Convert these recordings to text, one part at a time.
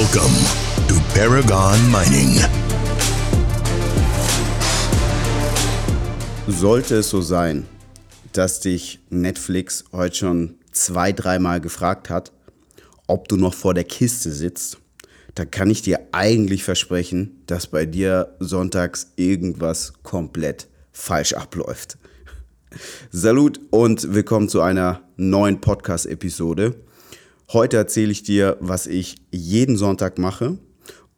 Welcome to Paragon Mining. Sollte es so sein, dass dich Netflix heute schon zwei, dreimal gefragt hat, ob du noch vor der Kiste sitzt, da kann ich dir eigentlich versprechen, dass bei dir sonntags irgendwas komplett falsch abläuft. Salut und willkommen zu einer neuen Podcast-Episode. Heute erzähle ich dir, was ich jeden Sonntag mache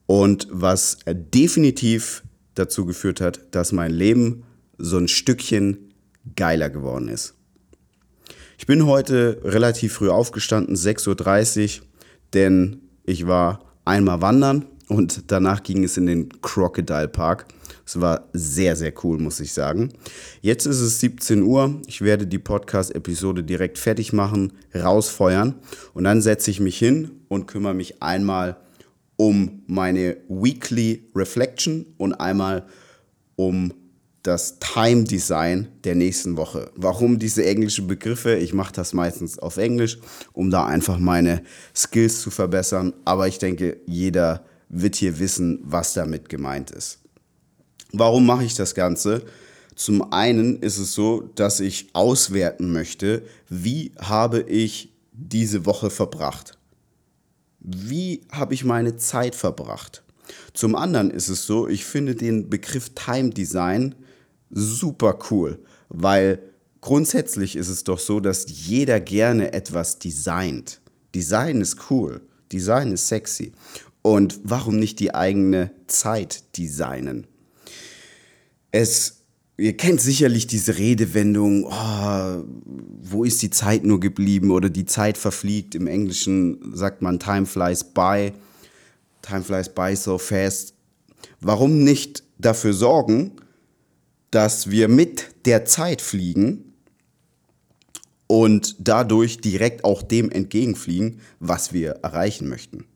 und was definitiv dazu geführt hat, dass mein Leben so ein Stückchen geiler geworden ist. Ich bin heute relativ früh aufgestanden, 6.30 Uhr, denn ich war einmal wandern und danach ging es in den Crocodile Park. Es war sehr, sehr cool, muss ich sagen. Jetzt ist es 17 Uhr. Ich werde die Podcast-Episode direkt fertig machen, rausfeuern und dann setze ich mich hin und kümmere mich einmal um meine Weekly Reflection und einmal um das Time Design der nächsten Woche. Warum diese englischen Begriffe? Ich mache das meistens auf Englisch, um da einfach meine Skills zu verbessern. Aber ich denke, jeder wird hier wissen, was damit gemeint ist. Warum mache ich das Ganze? Zum einen ist es so, dass ich auswerten möchte, wie habe ich diese Woche verbracht? Wie habe ich meine Zeit verbracht? Zum anderen ist es so, ich finde den Begriff Time Design super cool, weil grundsätzlich ist es doch so, dass jeder gerne etwas designt. Design ist cool, Design ist sexy. Und warum nicht die eigene Zeit designen? Es, ihr kennt sicherlich diese Redewendung, oh, wo ist die Zeit nur geblieben oder die Zeit verfliegt. Im Englischen sagt man time flies by, time flies by so fast. Warum nicht dafür sorgen, dass wir mit der Zeit fliegen und dadurch direkt auch dem entgegenfliegen, was wir erreichen möchten?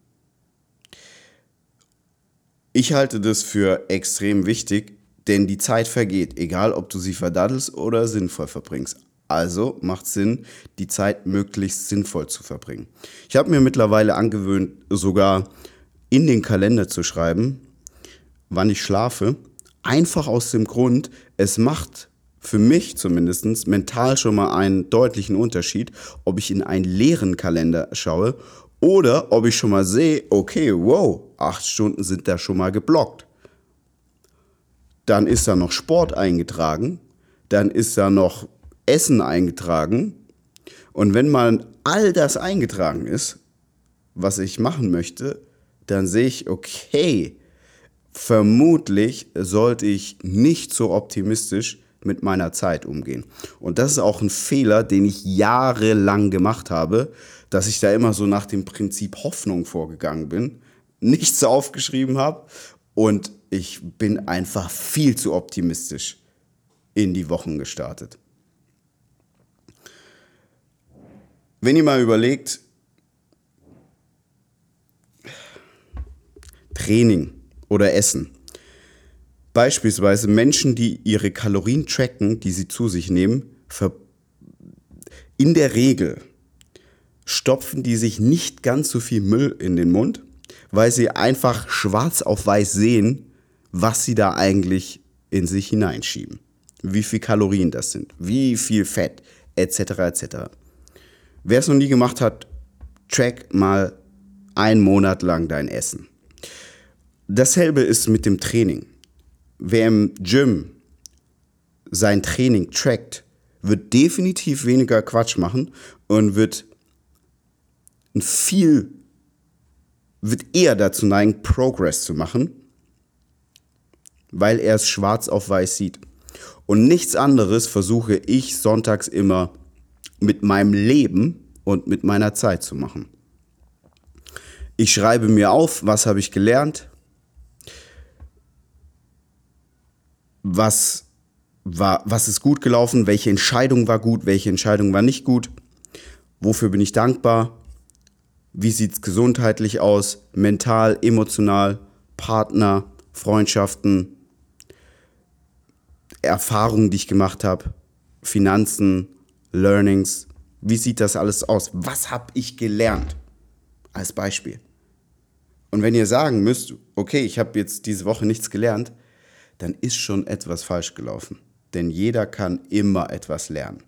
Ich halte das für extrem wichtig, denn die Zeit vergeht, egal ob du sie verdaddelst oder sinnvoll verbringst. Also macht Sinn, die Zeit möglichst sinnvoll zu verbringen. Ich habe mir mittlerweile angewöhnt, sogar in den Kalender zu schreiben, wann ich schlafe. Einfach aus dem Grund, es macht für mich zumindest mental schon mal einen deutlichen Unterschied, ob ich in einen leeren Kalender schaue oder ob ich schon mal sehe, okay, wow, acht Stunden sind da schon mal geblockt dann ist da noch Sport eingetragen, dann ist da noch Essen eingetragen. Und wenn mal all das eingetragen ist, was ich machen möchte, dann sehe ich, okay, vermutlich sollte ich nicht so optimistisch mit meiner Zeit umgehen. Und das ist auch ein Fehler, den ich jahrelang gemacht habe, dass ich da immer so nach dem Prinzip Hoffnung vorgegangen bin, nichts aufgeschrieben habe und ich bin einfach viel zu optimistisch in die Wochen gestartet. Wenn ihr mal überlegt, Training oder Essen. Beispielsweise Menschen, die ihre Kalorien tracken, die sie zu sich nehmen, in der Regel stopfen die sich nicht ganz so viel Müll in den Mund, weil sie einfach schwarz auf weiß sehen, was sie da eigentlich in sich hineinschieben. Wie viel Kalorien das sind, wie viel Fett, etc. etc. Wer es noch nie gemacht hat, track mal einen Monat lang dein Essen. Dasselbe ist mit dem Training. Wer im Gym sein Training trackt, wird definitiv weniger Quatsch machen und wird viel wird eher dazu neigen, Progress zu machen, weil er es schwarz auf weiß sieht. Und nichts anderes versuche ich sonntags immer mit meinem Leben und mit meiner Zeit zu machen. Ich schreibe mir auf, was habe ich gelernt, was, war, was ist gut gelaufen, welche Entscheidung war gut, welche Entscheidung war nicht gut, wofür bin ich dankbar, wie sieht es gesundheitlich aus, mental, emotional, Partner, Freundschaften, Erfahrungen, die ich gemacht habe, Finanzen, Learnings. Wie sieht das alles aus? Was habe ich gelernt? Als Beispiel. Und wenn ihr sagen müsst, okay, ich habe jetzt diese Woche nichts gelernt, dann ist schon etwas falsch gelaufen. Denn jeder kann immer etwas lernen.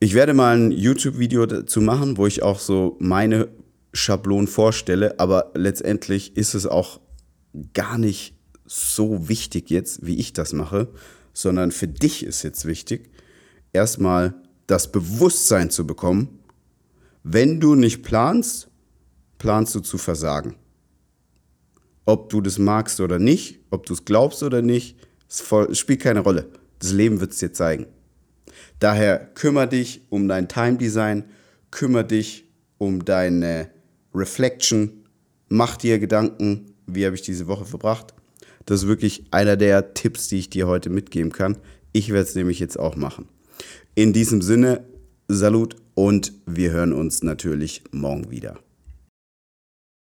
Ich werde mal ein YouTube-Video dazu machen, wo ich auch so meine Schablonen vorstelle, aber letztendlich ist es auch gar nicht so wichtig jetzt, wie ich das mache, sondern für dich ist jetzt wichtig, erstmal das Bewusstsein zu bekommen, wenn du nicht planst, planst du zu versagen. Ob du das magst oder nicht, ob du es glaubst oder nicht, es spielt keine Rolle. Das Leben wird es dir zeigen. Daher kümmere dich um dein Time Design, kümmere dich um deine Reflection, mach dir Gedanken, wie habe ich diese Woche verbracht. Das ist wirklich einer der Tipps, die ich dir heute mitgeben kann. Ich werde es nämlich jetzt auch machen. In diesem Sinne, Salut und wir hören uns natürlich morgen wieder.